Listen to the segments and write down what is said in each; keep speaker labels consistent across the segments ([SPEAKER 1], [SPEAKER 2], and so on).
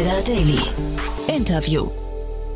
[SPEAKER 1] Insider Daily. Interview.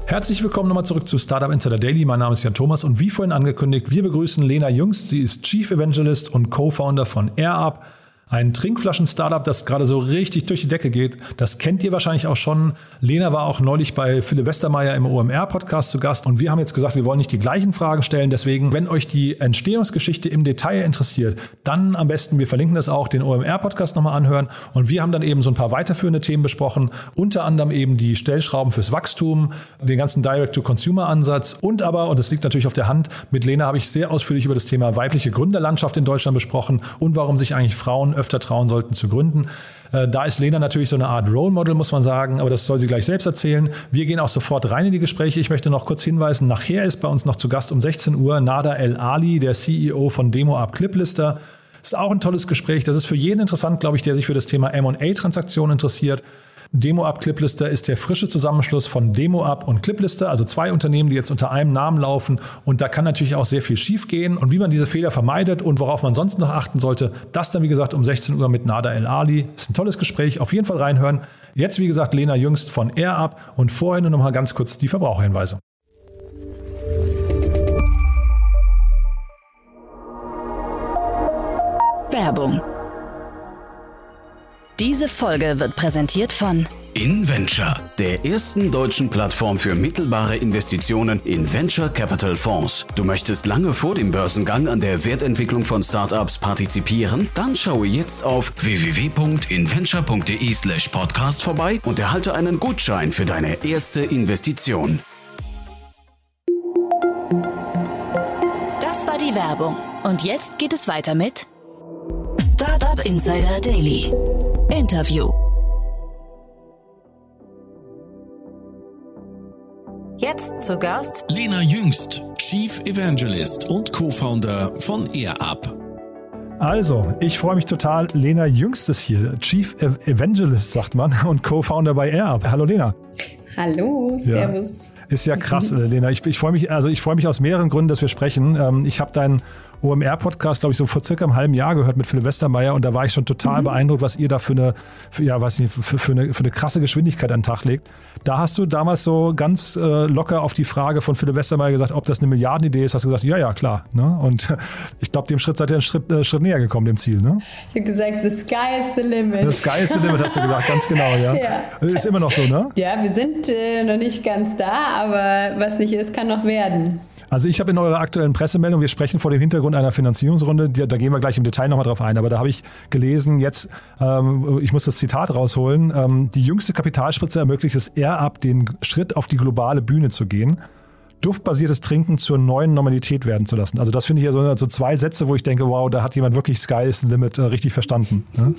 [SPEAKER 2] Herzlich willkommen nochmal zurück zu Startup Insider Daily. Mein Name ist Jan Thomas und wie vorhin angekündigt, wir begrüßen Lena Jüngst. Sie ist Chief Evangelist und Co-Founder von AirUp. Ein Trinkflaschen-Startup, das gerade so richtig durch die Decke geht. Das kennt ihr wahrscheinlich auch schon. Lena war auch neulich bei Philipp Westermeier im OMR-Podcast zu Gast und wir haben jetzt gesagt, wir wollen nicht die gleichen Fragen stellen. Deswegen, wenn euch die Entstehungsgeschichte im Detail interessiert, dann am besten, wir verlinken das auch, den OMR-Podcast nochmal anhören. Und wir haben dann eben so ein paar weiterführende Themen besprochen. Unter anderem eben die Stellschrauben fürs Wachstum, den ganzen Direct-to-Consumer-Ansatz und aber, und das liegt natürlich auf der Hand, mit Lena habe ich sehr ausführlich über das Thema weibliche Gründerlandschaft in Deutschland besprochen und warum sich eigentlich Frauen öfter trauen sollten zu gründen. Äh, da ist Lena natürlich so eine Art Role Model, muss man sagen, aber das soll sie gleich selbst erzählen. Wir gehen auch sofort rein in die Gespräche. Ich möchte noch kurz hinweisen, nachher ist bei uns noch zu Gast um 16 Uhr Nada El Ali, der CEO von Demo Up Cliplister. Ist auch ein tolles Gespräch. Das ist für jeden interessant, glaube ich, der sich für das Thema M&A-Transaktionen interessiert. DemoUp Cliplister ist der frische Zusammenschluss von DemoUp und Cliplister, also zwei Unternehmen, die jetzt unter einem Namen laufen. Und da kann natürlich auch sehr viel schiefgehen. Und wie man diese Fehler vermeidet und worauf man sonst noch achten sollte, das dann wie gesagt um 16 Uhr mit Nada El Ali. Ist ein tolles Gespräch, auf jeden Fall reinhören. Jetzt wie gesagt Lena Jüngst von AirUp und vorher nur noch mal ganz kurz die Verbraucherhinweise.
[SPEAKER 1] Werbung diese Folge wird präsentiert von
[SPEAKER 3] InVenture, der ersten deutschen Plattform für mittelbare Investitionen in Venture Capital Fonds. Du möchtest lange vor dem Börsengang an der Wertentwicklung von Startups partizipieren? Dann schaue jetzt auf www.inventure.de/slash podcast vorbei und erhalte einen Gutschein für deine erste Investition.
[SPEAKER 1] Das war die Werbung. Und jetzt geht es weiter mit Startup Insider Daily. Interview. Jetzt zu Gast
[SPEAKER 4] Lena Jüngst, Chief Evangelist und Co-Founder von AirUp.
[SPEAKER 2] Also, ich freue mich total. Lena Jüngst ist hier, Chief Evangelist, sagt man, und Co-Founder bei AirUp. Hallo Lena.
[SPEAKER 5] Hallo, Servus.
[SPEAKER 2] Ja. Ist ja krass, mhm. Lena. Ich, ich freue mich, also ich freue mich aus mehreren Gründen, dass wir sprechen. Ähm, ich habe deinen OMR-Podcast, glaube ich, so vor circa einem halben Jahr gehört mit Philipp Westermeier und da war ich schon total mhm. beeindruckt, was ihr da für eine, für, ja, weiß nicht, für, für, eine, für eine krasse Geschwindigkeit an den Tag legt. Da hast du damals so ganz äh, locker auf die Frage von Philipp Westermeier gesagt, ob das eine Milliardenidee ist, hast du gesagt, ja, ja, klar. Ne? Und ich glaube, dem Schritt seid ihr einen Schritt, äh, Schritt näher gekommen, dem Ziel. Ne?
[SPEAKER 5] Ich habe gesagt, the sky is the limit.
[SPEAKER 2] The sky is the limit, hast du gesagt, ganz genau, ja. ja. Ist immer noch so, ne?
[SPEAKER 5] Ja, wir sind äh, noch nicht ganz da, aber was nicht ist, kann noch werden.
[SPEAKER 2] Also ich habe in eurer aktuellen Pressemeldung, wir sprechen vor dem Hintergrund einer Finanzierungsrunde, da gehen wir gleich im Detail nochmal drauf ein, aber da habe ich gelesen, jetzt, ähm, ich muss das Zitat rausholen, ähm, die jüngste Kapitalspritze ermöglicht es eher ab, den Schritt auf die globale Bühne zu gehen duftbasiertes Trinken zur neuen Normalität werden zu lassen. Also das finde ich ja so, so, zwei Sätze, wo ich denke, wow, da hat jemand wirklich Sky is the Limit äh, richtig verstanden. Ne?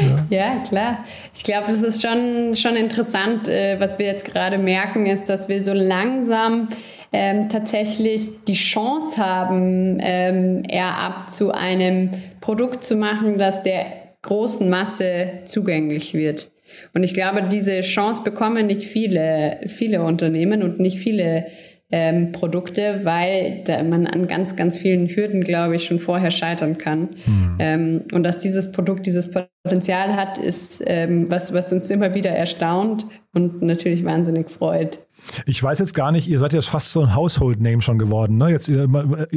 [SPEAKER 5] ja. ja. klar. Ich glaube, das ist schon, schon interessant. Äh, was wir jetzt gerade merken, ist, dass wir so langsam ähm, tatsächlich die Chance haben, ähm, eher ab zu einem Produkt zu machen, das der großen Masse zugänglich wird. Und ich glaube, diese Chance bekommen nicht viele, viele Unternehmen und nicht viele ähm, Produkte, weil man an ganz, ganz vielen Hürden, glaube ich, schon vorher scheitern kann. Hm. Ähm, und dass dieses Produkt dieses Potenzial hat, ist ähm, was, was uns immer wieder erstaunt und natürlich wahnsinnig freut.
[SPEAKER 2] Ich weiß jetzt gar nicht, ihr seid jetzt fast so ein Household-Name schon geworden. Ne? Jetzt, ihr,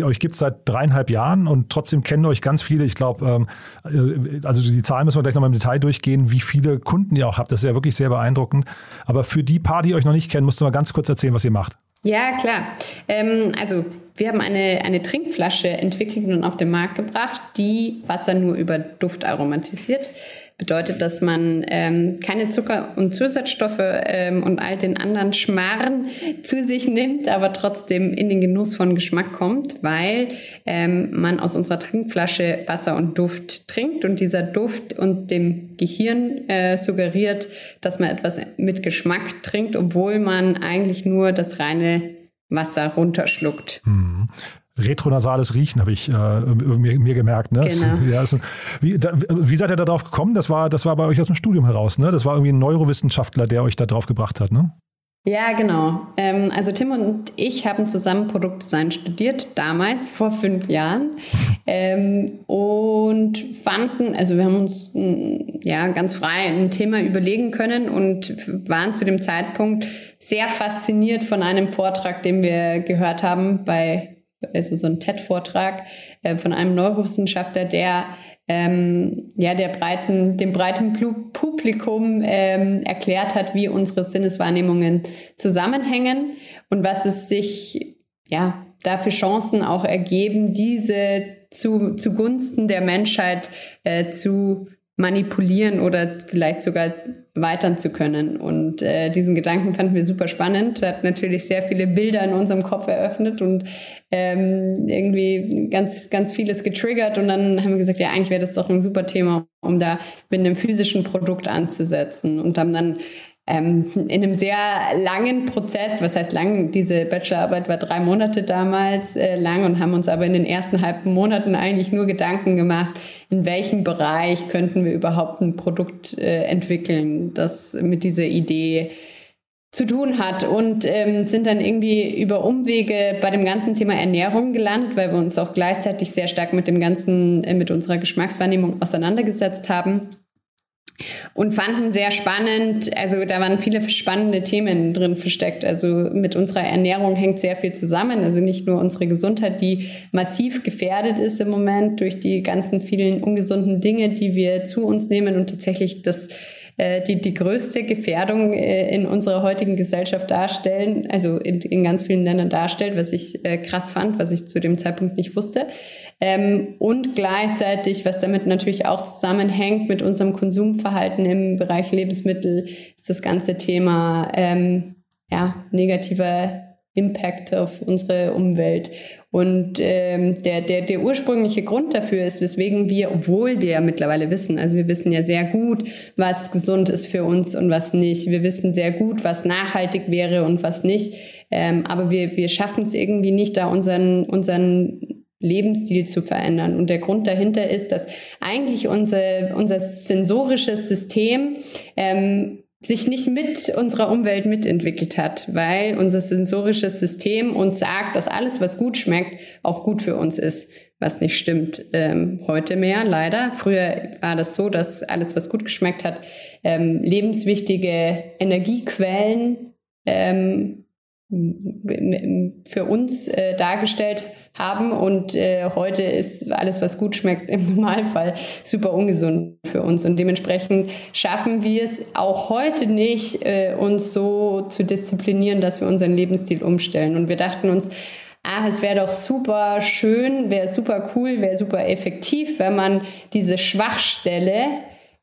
[SPEAKER 2] euch gibt es seit dreieinhalb Jahren und trotzdem kennen euch ganz viele. Ich glaube, ähm, äh, also die Zahlen müssen wir gleich nochmal im Detail durchgehen, wie viele Kunden ihr auch habt. Das ist ja wirklich sehr beeindruckend. Aber für die paar, die euch noch nicht kennen, musst du mal ganz kurz erzählen, was ihr macht.
[SPEAKER 5] Ja, klar. Ähm, also wir haben eine, eine Trinkflasche entwickelt und auf den Markt gebracht, die Wasser nur über Duft aromatisiert. Bedeutet, dass man ähm, keine Zucker und Zusatzstoffe ähm, und all den anderen Schmarren zu sich nimmt, aber trotzdem in den Genuss von Geschmack kommt, weil ähm, man aus unserer Trinkflasche Wasser und Duft trinkt und dieser Duft und dem Gehirn äh, suggeriert, dass man etwas mit Geschmack trinkt, obwohl man eigentlich nur das reine Wasser runterschluckt.
[SPEAKER 2] Hm retronasales Riechen, habe ich äh, mir, mir, gemerkt. Ne? Genau. Ja, also, wie, da, wie, seid ihr da drauf gekommen? Das war, das war bei euch aus dem Studium heraus, ne? Das war irgendwie ein Neurowissenschaftler, der euch da drauf gebracht hat, ne?
[SPEAKER 5] Ja, genau. Ähm, also Tim und ich haben zusammen Produktdesign studiert, damals, vor fünf Jahren. Ähm, und fanden, also wir haben uns mm, ja ganz frei ein Thema überlegen können und waren zu dem Zeitpunkt sehr fasziniert von einem Vortrag, den wir gehört haben bei, also so ein TED-Vortrag äh, von einem Neurowissenschaftler, der ähm, ja, der breiten, dem breiten Publikum ähm, erklärt hat, wie unsere Sinneswahrnehmungen zusammenhängen und was es sich ja, da für Chancen auch ergeben, diese zu, zugunsten der Menschheit äh, zu manipulieren oder vielleicht sogar weitern zu können. Und äh, diesen Gedanken fanden wir super spannend. Hat natürlich sehr viele Bilder in unserem Kopf eröffnet und ähm, irgendwie ganz, ganz vieles getriggert. Und dann haben wir gesagt, ja, eigentlich wäre das doch ein super Thema, um da mit einem physischen Produkt anzusetzen. Und haben dann ähm, in einem sehr langen Prozess, was heißt lang, diese Bachelorarbeit war drei Monate damals äh, lang und haben uns aber in den ersten halben Monaten eigentlich nur Gedanken gemacht, in welchem Bereich könnten wir überhaupt ein Produkt äh, entwickeln, das mit dieser Idee zu tun hat und ähm, sind dann irgendwie über Umwege bei dem ganzen Thema Ernährung gelandet, weil wir uns auch gleichzeitig sehr stark mit dem ganzen, äh, mit unserer Geschmackswahrnehmung auseinandergesetzt haben und fanden sehr spannend, also da waren viele spannende Themen drin versteckt. Also mit unserer Ernährung hängt sehr viel zusammen. Also nicht nur unsere Gesundheit, die massiv gefährdet ist im Moment durch die ganzen vielen ungesunden Dinge, die wir zu uns nehmen und tatsächlich das äh, die, die größte Gefährdung äh, in unserer heutigen Gesellschaft darstellen, also in, in ganz vielen Ländern darstellt, was ich äh, krass fand, was ich zu dem Zeitpunkt nicht wusste. Ähm, und gleichzeitig, was damit natürlich auch zusammenhängt mit unserem Konsumverhalten im Bereich Lebensmittel, ist das ganze Thema ähm, ja, negativer Impact auf unsere Umwelt. Und ähm, der, der, der ursprüngliche Grund dafür ist, weswegen wir, obwohl wir ja mittlerweile wissen, also wir wissen ja sehr gut, was gesund ist für uns und was nicht. Wir wissen sehr gut, was nachhaltig wäre und was nicht. Ähm, aber wir, wir schaffen es irgendwie nicht, da unseren, unseren Lebensstil zu verändern. Und der Grund dahinter ist, dass eigentlich unser, unser sensorisches System ähm, sich nicht mit unserer Umwelt mitentwickelt hat, weil unser sensorisches System uns sagt, dass alles, was gut schmeckt, auch gut für uns ist, was nicht stimmt ähm, heute mehr, leider. Früher war das so, dass alles, was gut geschmeckt hat, ähm, lebenswichtige Energiequellen ähm, für uns äh, dargestellt haben. Und äh, heute ist alles, was gut schmeckt, im Normalfall super ungesund für uns. Und dementsprechend schaffen wir es auch heute nicht, äh, uns so zu disziplinieren, dass wir unseren Lebensstil umstellen. Und wir dachten uns, ah, es wäre doch super schön, wäre super cool, wäre super effektiv, wenn man diese Schwachstelle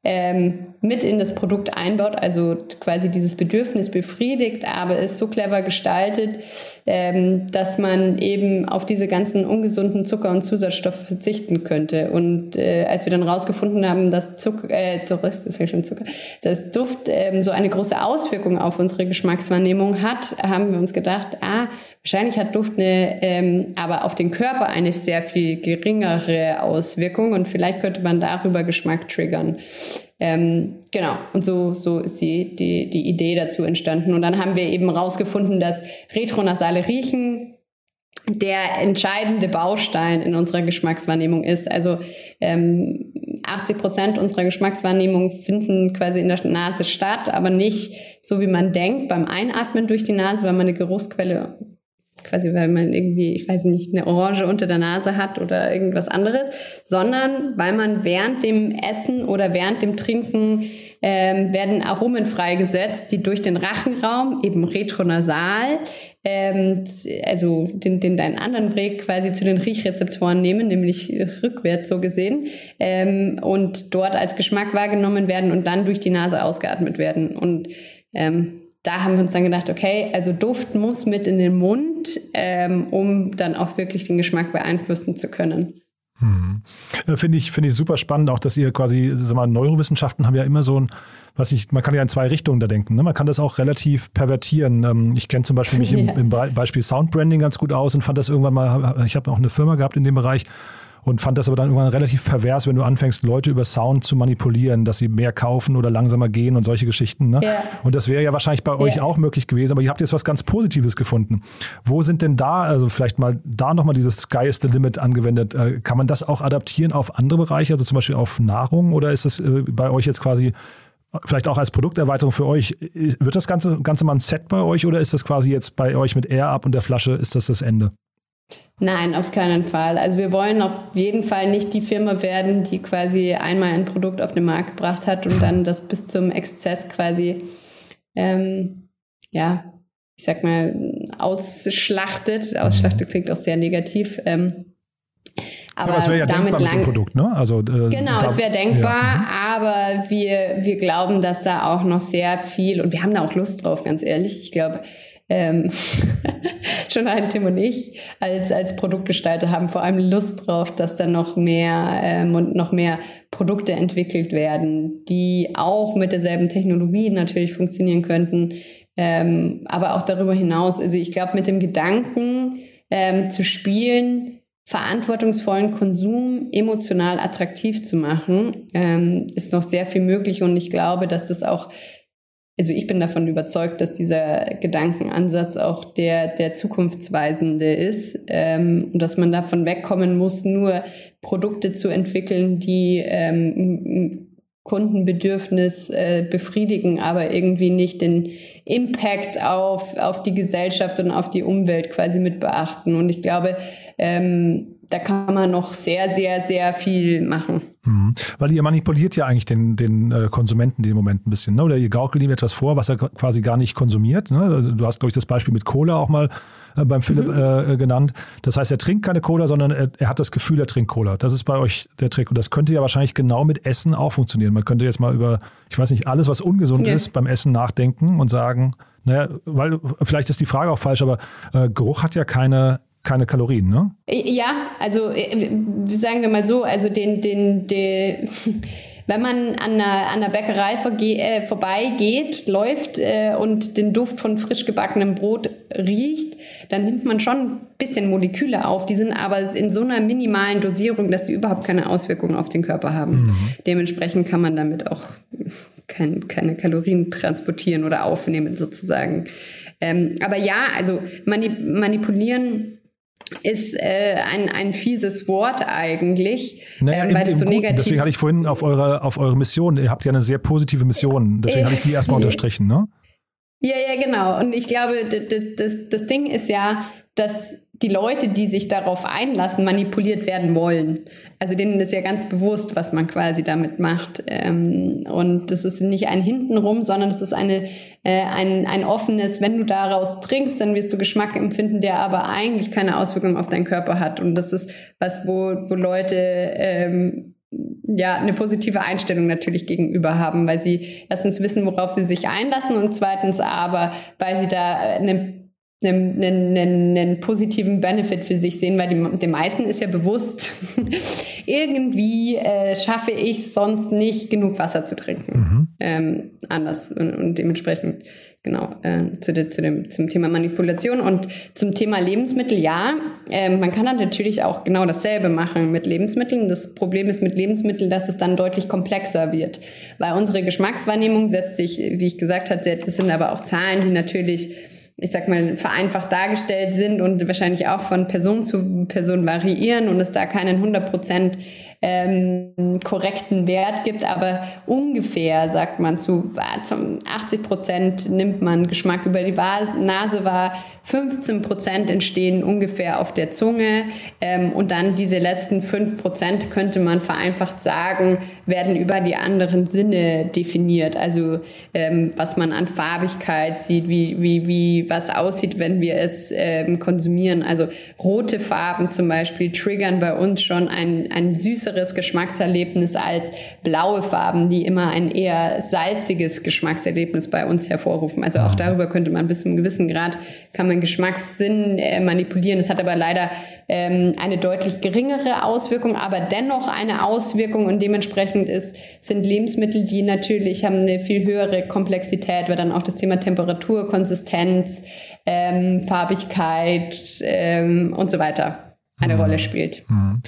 [SPEAKER 5] ähm, mit in das Produkt einbaut, also quasi dieses Bedürfnis befriedigt, aber es so clever gestaltet, ähm, dass man eben auf diese ganzen ungesunden Zucker und Zusatzstoffe verzichten könnte. Und äh, als wir dann rausgefunden haben, dass Zucker, äh, das ist ja schon Zucker, dass Duft ähm, so eine große Auswirkung auf unsere Geschmackswahrnehmung hat, haben wir uns gedacht, ah, wahrscheinlich hat Duft eine, ähm, aber auf den Körper eine sehr viel geringere Auswirkung und vielleicht könnte man darüber Geschmack triggern. Ähm, genau, und so, so ist die, die, die Idee dazu entstanden. Und dann haben wir eben rausgefunden, dass retronasale Riechen der entscheidende Baustein in unserer Geschmackswahrnehmung ist. Also ähm, 80 Prozent unserer Geschmackswahrnehmung finden quasi in der Nase statt, aber nicht so, wie man denkt beim Einatmen durch die Nase, weil man eine Geruchsquelle quasi weil man irgendwie, ich weiß nicht, eine Orange unter der Nase hat oder irgendwas anderes, sondern weil man während dem Essen oder während dem Trinken ähm, werden Aromen freigesetzt, die durch den Rachenraum, eben retronasal, ähm, also den, den deinen anderen Weg quasi zu den Riechrezeptoren nehmen, nämlich rückwärts so gesehen, ähm, und dort als Geschmack wahrgenommen werden und dann durch die Nase ausgeatmet werden. Und ähm, da haben wir uns dann gedacht, okay, also Duft muss mit in den Mund, ähm, um dann auch wirklich den Geschmack beeinflussen zu können.
[SPEAKER 2] Hm. Äh, finde ich, finde ich super spannend, auch dass ihr quasi, sag mal, Neurowissenschaften haben ja immer so ein, was ich, man kann ja in zwei Richtungen da denken. Ne? Man kann das auch relativ pervertieren. Ähm, ich kenne zum Beispiel mich im, im Beispiel Soundbranding ganz gut aus und fand das irgendwann mal, ich habe auch eine Firma gehabt in dem Bereich und fand das aber dann irgendwann relativ pervers, wenn du anfängst, Leute über Sound zu manipulieren, dass sie mehr kaufen oder langsamer gehen und solche Geschichten. Ne? Ja. Und das wäre ja wahrscheinlich bei euch ja. auch möglich gewesen, aber ihr habt jetzt was ganz Positives gefunden. Wo sind denn da, also vielleicht mal da nochmal dieses Sky is the Limit angewendet, äh, kann man das auch adaptieren auf andere Bereiche, also zum Beispiel auf Nahrung oder ist es äh, bei euch jetzt quasi vielleicht auch als Produkterweiterung für euch, wird das Ganze, Ganze mal ein Set bei euch oder ist das quasi jetzt bei euch mit Air Up und der Flasche, ist das das Ende?
[SPEAKER 5] Nein, auf keinen Fall. Also wir wollen auf jeden Fall nicht die Firma werden, die quasi einmal ein Produkt auf den Markt gebracht hat und dann das bis zum Exzess quasi, ähm, ja, ich sag mal, ausschlachtet. Ausschlachtet klingt auch sehr negativ. Ähm,
[SPEAKER 2] aber, aber es wäre ja damit denkbar lang mit dem Produkt, ne?
[SPEAKER 5] Also, äh, genau, es wäre denkbar, ja. aber wir, wir glauben, dass da auch noch sehr viel, und wir haben da auch Lust drauf, ganz ehrlich. Ich glaube, ähm, schon ein Tim und ich als, als Produktgestalter haben vor allem Lust drauf, dass da noch mehr ähm, und noch mehr Produkte entwickelt werden, die auch mit derselben Technologie natürlich funktionieren könnten, ähm, aber auch darüber hinaus. Also ich glaube, mit dem Gedanken ähm, zu spielen, verantwortungsvollen Konsum emotional attraktiv zu machen, ähm, ist noch sehr viel möglich und ich glaube, dass das auch also ich bin davon überzeugt, dass dieser Gedankenansatz auch der, der zukunftsweisende ist ähm, und dass man davon wegkommen muss, nur Produkte zu entwickeln, die ähm, Kundenbedürfnis äh, befriedigen, aber irgendwie nicht den Impact auf, auf die Gesellschaft und auf die Umwelt quasi mit beachten. Und ich glaube, ähm, da kann man noch sehr, sehr, sehr viel machen.
[SPEAKER 2] Mhm. Weil ihr manipuliert ja eigentlich den, den äh, Konsumenten im Moment ein bisschen, ne? oder ihr gaukelt ihm etwas vor, was er quasi gar nicht konsumiert. Ne? Also du hast, glaube ich, das Beispiel mit Cola auch mal äh, beim Philipp mhm. äh, genannt. Das heißt, er trinkt keine Cola, sondern er, er, hat das Gefühl, er trinkt Cola. Das ist bei euch der Trick. Und das könnte ja wahrscheinlich genau mit Essen auch funktionieren. Man könnte jetzt mal über, ich weiß nicht, alles, was ungesund ja. ist, beim Essen nachdenken und sagen, naja, weil vielleicht ist die Frage auch falsch, aber äh, Geruch hat ja keine keine Kalorien, ne?
[SPEAKER 5] Ja, also äh, sagen wir mal so, also den, den, den wenn man an einer, an einer Bäckerei äh, vorbeigeht, läuft äh, und den Duft von frisch gebackenem Brot riecht, dann nimmt man schon ein bisschen Moleküle auf. Die sind aber in so einer minimalen Dosierung, dass sie überhaupt keine Auswirkungen auf den Körper haben. Mhm. Dementsprechend kann man damit auch kein, keine Kalorien transportieren oder aufnehmen sozusagen. Ähm, aber ja, also manip manipulieren ist äh, ein, ein fieses Wort eigentlich,
[SPEAKER 2] naja, ähm, weil es so Guten. negativ Deswegen hatte ich vorhin auf eure, auf eure Mission, ihr habt ja eine sehr positive Mission, deswegen hatte ich die erstmal unterstrichen, ne?
[SPEAKER 5] Ja, ja, genau. Und ich glaube, das, das, das Ding ist ja, dass die Leute, die sich darauf einlassen, manipuliert werden wollen. Also denen ist ja ganz bewusst, was man quasi damit macht. Ähm, und das ist nicht ein Hintenrum, sondern es ist eine, äh, ein, ein offenes, wenn du daraus trinkst, dann wirst du Geschmack empfinden, der aber eigentlich keine Auswirkung auf deinen Körper hat. Und das ist was, wo, wo Leute ähm, ja, eine positive Einstellung natürlich gegenüber haben, weil sie erstens wissen, worauf sie sich einlassen und zweitens aber, weil sie da eine einen, einen, einen, positiven Benefit für sich sehen, weil die, den meisten ist ja bewusst, irgendwie äh, schaffe ich sonst nicht genug Wasser zu trinken. Mhm. Ähm, anders und, und, dementsprechend genau äh, zu, de, zu dem, zum Thema Manipulation und zum Thema Lebensmittel ja, äh, man kann dann natürlich auch genau dasselbe machen mit Lebensmitteln. Das Problem ist mit Lebensmitteln, dass es dann deutlich komplexer wird, weil unsere Geschmackswahrnehmung setzt sich, wie ich gesagt hatte, das sind aber auch Zahlen, die natürlich ich sag mal, vereinfacht dargestellt sind und wahrscheinlich auch von Person zu Person variieren und es da keinen 100 Prozent ähm, korrekten Wert gibt, aber ungefähr sagt man zu, zum 80 Prozent nimmt man Geschmack über die Nase wahr, 15 Prozent entstehen ungefähr auf der Zunge ähm, und dann diese letzten 5 Prozent könnte man vereinfacht sagen, werden über die anderen Sinne definiert. Also ähm, was man an Farbigkeit sieht, wie, wie, wie was aussieht, wenn wir es ähm, konsumieren. Also rote Farben zum Beispiel triggern bei uns schon ein, ein süßes süßeres Geschmackserlebnis als blaue Farben, die immer ein eher salziges Geschmackserlebnis bei uns hervorrufen. Also auch darüber könnte man bis zu einem gewissen Grad, kann man Geschmackssinn äh, manipulieren. Es hat aber leider ähm, eine deutlich geringere Auswirkung, aber dennoch eine Auswirkung und dementsprechend ist, sind Lebensmittel, die natürlich haben eine viel höhere Komplexität, weil dann auch das Thema Temperatur, Konsistenz, ähm, Farbigkeit ähm, und so weiter eine mhm. Rolle spielt. Mhm.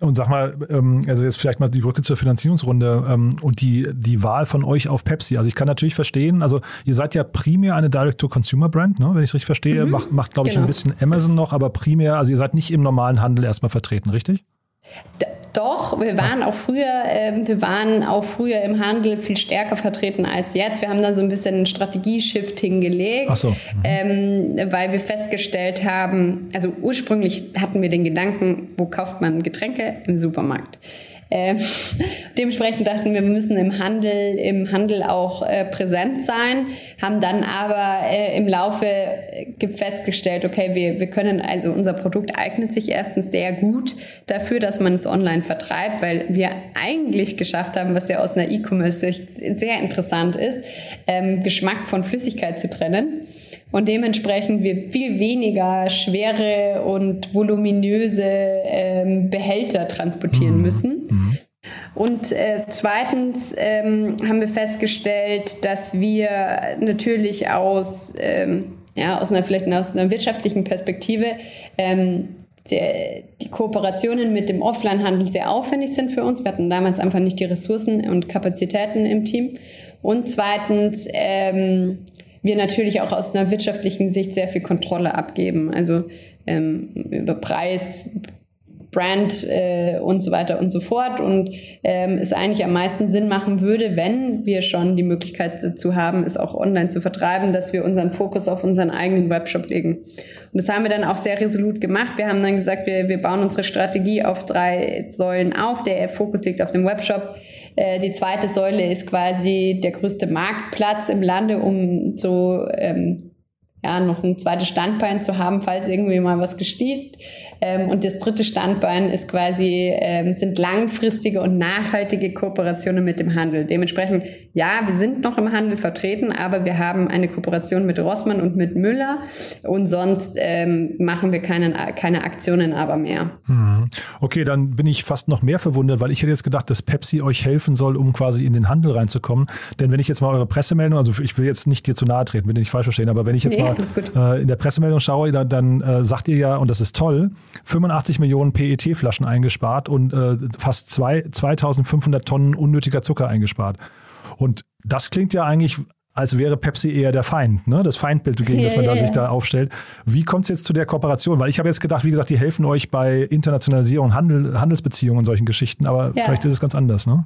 [SPEAKER 2] Und sag mal, ähm, also jetzt vielleicht mal die Brücke zur Finanzierungsrunde ähm, und die, die Wahl von euch auf Pepsi. Also ich kann natürlich verstehen, also ihr seid ja primär eine Direct-to-Consumer-Brand, ne? wenn ich es richtig verstehe. Mhm. Macht, macht glaube ich, genau. ein bisschen Amazon noch, aber primär, also ihr seid nicht im normalen Handel erstmal vertreten, richtig?
[SPEAKER 5] Doch, wir waren auch früher, äh, wir waren auch früher im Handel viel stärker vertreten als jetzt. Wir haben da so ein bisschen einen Strategieshift hingelegt,
[SPEAKER 2] Ach so. Mhm.
[SPEAKER 5] ähm, weil wir festgestellt haben, also ursprünglich hatten wir den Gedanken, wo kauft man Getränke im Supermarkt? Ähm, dementsprechend dachten wir, wir müssen im Handel, im Handel auch äh, präsent sein, haben dann aber äh, im Laufe äh, festgestellt, okay, wir, wir können, also unser Produkt eignet sich erstens sehr gut dafür, dass man es online vertreibt, weil wir eigentlich geschafft haben, was ja aus einer E-Commerce-Sicht sehr interessant ist, ähm, Geschmack von Flüssigkeit zu trennen und dementsprechend wir viel weniger schwere und voluminöse ähm, Behälter transportieren mhm. müssen. Mhm. Und äh, zweitens ähm, haben wir festgestellt, dass wir natürlich aus, ähm, ja, aus einer vielleicht aus einer wirtschaftlichen Perspektive ähm, die, die Kooperationen mit dem Offline-Handel sehr aufwendig sind für uns. Wir hatten damals einfach nicht die Ressourcen und Kapazitäten im Team. Und zweitens ähm, wir natürlich auch aus einer wirtschaftlichen Sicht sehr viel Kontrolle abgeben. Also ähm, über Preis, Brand äh, und so weiter und so fort und ähm, es eigentlich am meisten Sinn machen würde, wenn wir schon die Möglichkeit dazu haben, es auch online zu vertreiben, dass wir unseren Fokus auf unseren eigenen Webshop legen. Und das haben wir dann auch sehr resolut gemacht. Wir haben dann gesagt, wir, wir bauen unsere Strategie auf drei Säulen auf. Der Fokus liegt auf dem Webshop. Äh, die zweite Säule ist quasi der größte Marktplatz im Lande, um so ähm, ja, noch ein zweites Standbein zu haben, falls irgendwie mal was gesteht. Ähm, und das dritte Standbein ist quasi, ähm, sind langfristige und nachhaltige Kooperationen mit dem Handel. Dementsprechend, ja, wir sind noch im Handel vertreten, aber wir haben eine Kooperation mit Rossmann und mit Müller und sonst ähm, machen wir keine, keine Aktionen aber mehr.
[SPEAKER 2] Hm. Okay, dann bin ich fast noch mehr verwundert, weil ich hätte jetzt gedacht, dass Pepsi euch helfen soll, um quasi in den Handel reinzukommen. Denn wenn ich jetzt mal eure Pressemeldung, also ich will jetzt nicht dir zu nahe treten, will ich nicht falsch verstehen, aber wenn ich jetzt nee. mal äh, in der Pressemeldung schaue, dann, dann äh, sagt ihr ja, und das ist toll, 85 Millionen PET-Flaschen eingespart und äh, fast zwei, 2500 Tonnen unnötiger Zucker eingespart. Und das klingt ja eigentlich als wäre Pepsi eher der Feind, ne? das Feindbild, gegen yeah, das man da yeah. sich da aufstellt. Wie kommt es jetzt zu der Kooperation? Weil ich habe jetzt gedacht, wie gesagt, die helfen euch bei Internationalisierung, Handel, Handelsbeziehungen und solchen Geschichten, aber vielleicht ist es ganz anders, ne?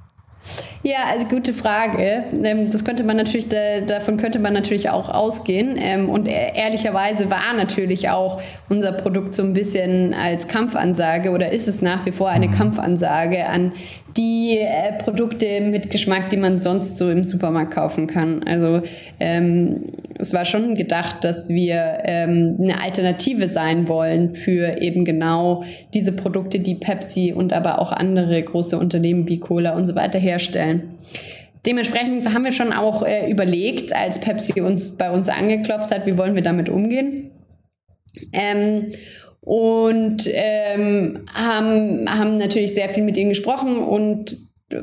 [SPEAKER 5] Ja, also gute Frage. Ähm, das könnte man natürlich, davon könnte man natürlich auch ausgehen. Ähm, und e-, ehrlicherweise war natürlich auch unser Produkt so ein bisschen als Kampfansage oder ist es nach wie vor eine mhm. Kampfansage an die äh, Produkte mit Geschmack, die man sonst so im Supermarkt kaufen kann. Also ähm, es war schon gedacht, dass wir ähm, eine Alternative sein wollen für eben genau diese Produkte, die Pepsi und aber auch andere große Unternehmen wie Cola und so weiter herstellen. Dementsprechend haben wir schon auch äh, überlegt, als Pepsi uns bei uns angeklopft hat, wie wollen wir damit umgehen. Ähm, und ähm, haben, haben natürlich sehr viel mit ihnen gesprochen und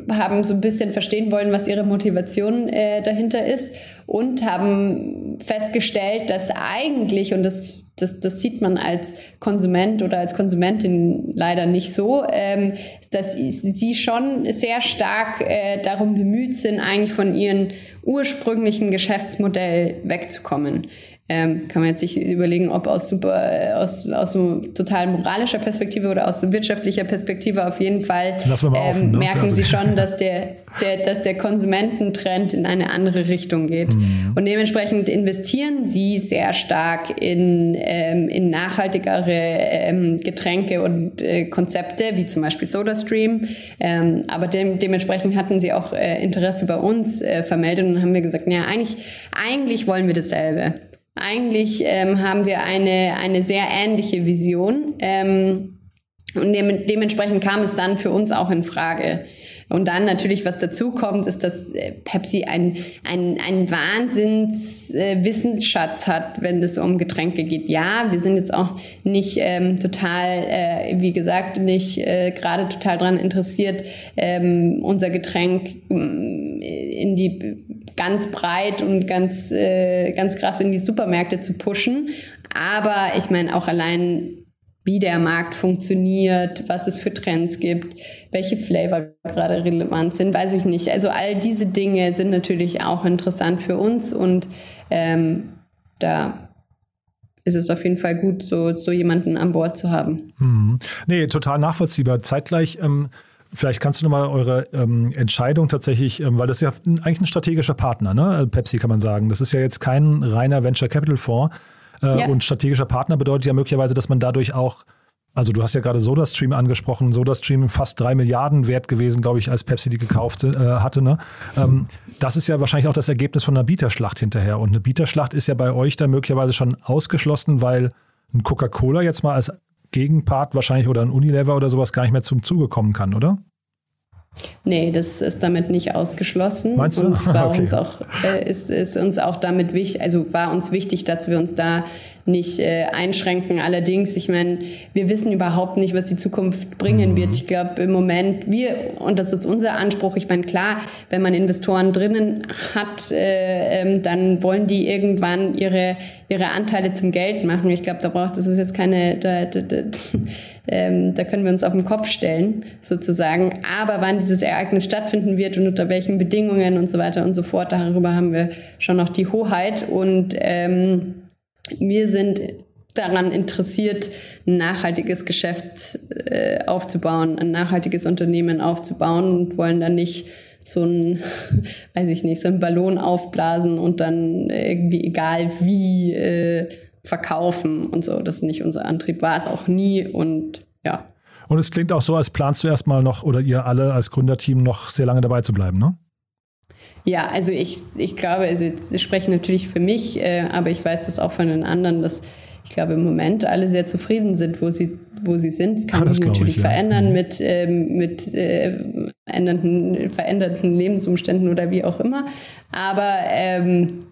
[SPEAKER 5] haben so ein bisschen verstehen wollen, was ihre Motivation äh, dahinter ist und haben festgestellt, dass eigentlich, und das, das, das sieht man als Konsument oder als Konsumentin leider nicht so, ähm, dass sie schon sehr stark äh, darum bemüht sind, eigentlich von ihrem ursprünglichen Geschäftsmodell wegzukommen. Ähm, kann man jetzt sich überlegen, ob aus super, aus, aus total moralischer Perspektive oder aus wirtschaftlicher Perspektive auf jeden Fall ähm, offen, ne? merken also. sie schon, dass der, der, dass der Konsumententrend in eine andere Richtung geht. Mhm. Und dementsprechend investieren sie sehr stark in, ähm, in nachhaltigere ähm, Getränke und äh, Konzepte, wie zum Beispiel SodaStream. Ähm, aber dem, dementsprechend hatten sie auch äh, Interesse bei uns äh, vermeldet und haben wir gesagt, ja, eigentlich, eigentlich wollen wir dasselbe. Eigentlich ähm, haben wir eine, eine sehr ähnliche Vision. Ähm, und dem, dementsprechend kam es dann für uns auch in Frage. Und dann natürlich, was dazu kommt, ist, dass äh, Pepsi ein, ein, ein Wahnsinns-Wissensschatz äh, hat, wenn es um Getränke geht. Ja, wir sind jetzt auch nicht ähm, total, äh, wie gesagt, nicht äh, gerade total daran interessiert, ähm, unser Getränk mm, in die ganz breit und ganz, äh, ganz krass in die Supermärkte zu pushen. Aber ich meine, auch allein wie der Markt funktioniert, was es für Trends gibt, welche Flavor gerade relevant sind, weiß ich nicht. Also all diese Dinge sind natürlich auch interessant für uns und ähm, da ist es auf jeden Fall gut, so, so jemanden an Bord zu haben.
[SPEAKER 2] Hm. Nee, total nachvollziehbar. Zeitgleich, ähm, vielleicht kannst du nochmal eure ähm, Entscheidung tatsächlich, ähm, weil das ist ja eigentlich ein strategischer Partner, ne? Pepsi kann man sagen. Das ist ja jetzt kein reiner Venture Capital Fonds. Äh, ja. Und strategischer Partner bedeutet ja möglicherweise, dass man dadurch auch also du hast ja gerade SodaStream angesprochen. SodaStream fast drei Milliarden wert gewesen, glaube ich, als Pepsi die gekauft äh, hatte. Ne? Ähm, das ist ja wahrscheinlich auch das Ergebnis von einer Bieterschlacht hinterher. Und eine Bieterschlacht ist ja bei euch dann möglicherweise schon ausgeschlossen, weil ein Coca-Cola jetzt mal als Gegenpart wahrscheinlich oder ein Unilever oder sowas gar nicht mehr zum Zuge kommen kann, oder?
[SPEAKER 5] Nee, das ist damit nicht ausgeschlossen.
[SPEAKER 2] Meinst du?
[SPEAKER 5] Und es war okay. uns auch, äh, ist, ist uns auch damit wichtig, also war uns wichtig, dass wir uns da nicht äh, einschränken. Allerdings, ich meine, wir wissen überhaupt nicht, was die Zukunft bringen mhm. wird. Ich glaube, im Moment, wir, und das ist unser Anspruch, ich meine, klar, wenn man Investoren drinnen hat, äh, ähm, dann wollen die irgendwann ihre, ihre Anteile zum Geld machen. Ich glaube, da braucht es jetzt keine, da, da, da, ähm, da können wir uns auf den Kopf stellen, sozusagen. Aber wann dieses Ereignis stattfinden wird und unter welchen Bedingungen und so weiter und so fort, darüber haben wir schon noch die Hoheit und ähm, wir sind daran interessiert, ein nachhaltiges Geschäft äh, aufzubauen, ein nachhaltiges Unternehmen aufzubauen und wollen dann nicht so ein, weiß ich nicht, so ein Ballon aufblasen und dann irgendwie egal wie äh, verkaufen und so. Das ist nicht unser Antrieb, war es auch nie und ja.
[SPEAKER 2] Und es klingt auch so, als planst du erstmal noch oder ihr alle als Gründerteam noch sehr lange dabei zu bleiben, ne?
[SPEAKER 5] Ja, also ich, ich glaube, also ich spreche natürlich für mich, äh, aber ich weiß das auch von den anderen, dass ich glaube im Moment alle sehr zufrieden sind, wo sie, wo sie sind. Es kann ja, sich natürlich ich, ja. verändern mhm. mit, ähm, mit äh, veränderten, veränderten Lebensumständen oder wie auch immer. Aber ähm,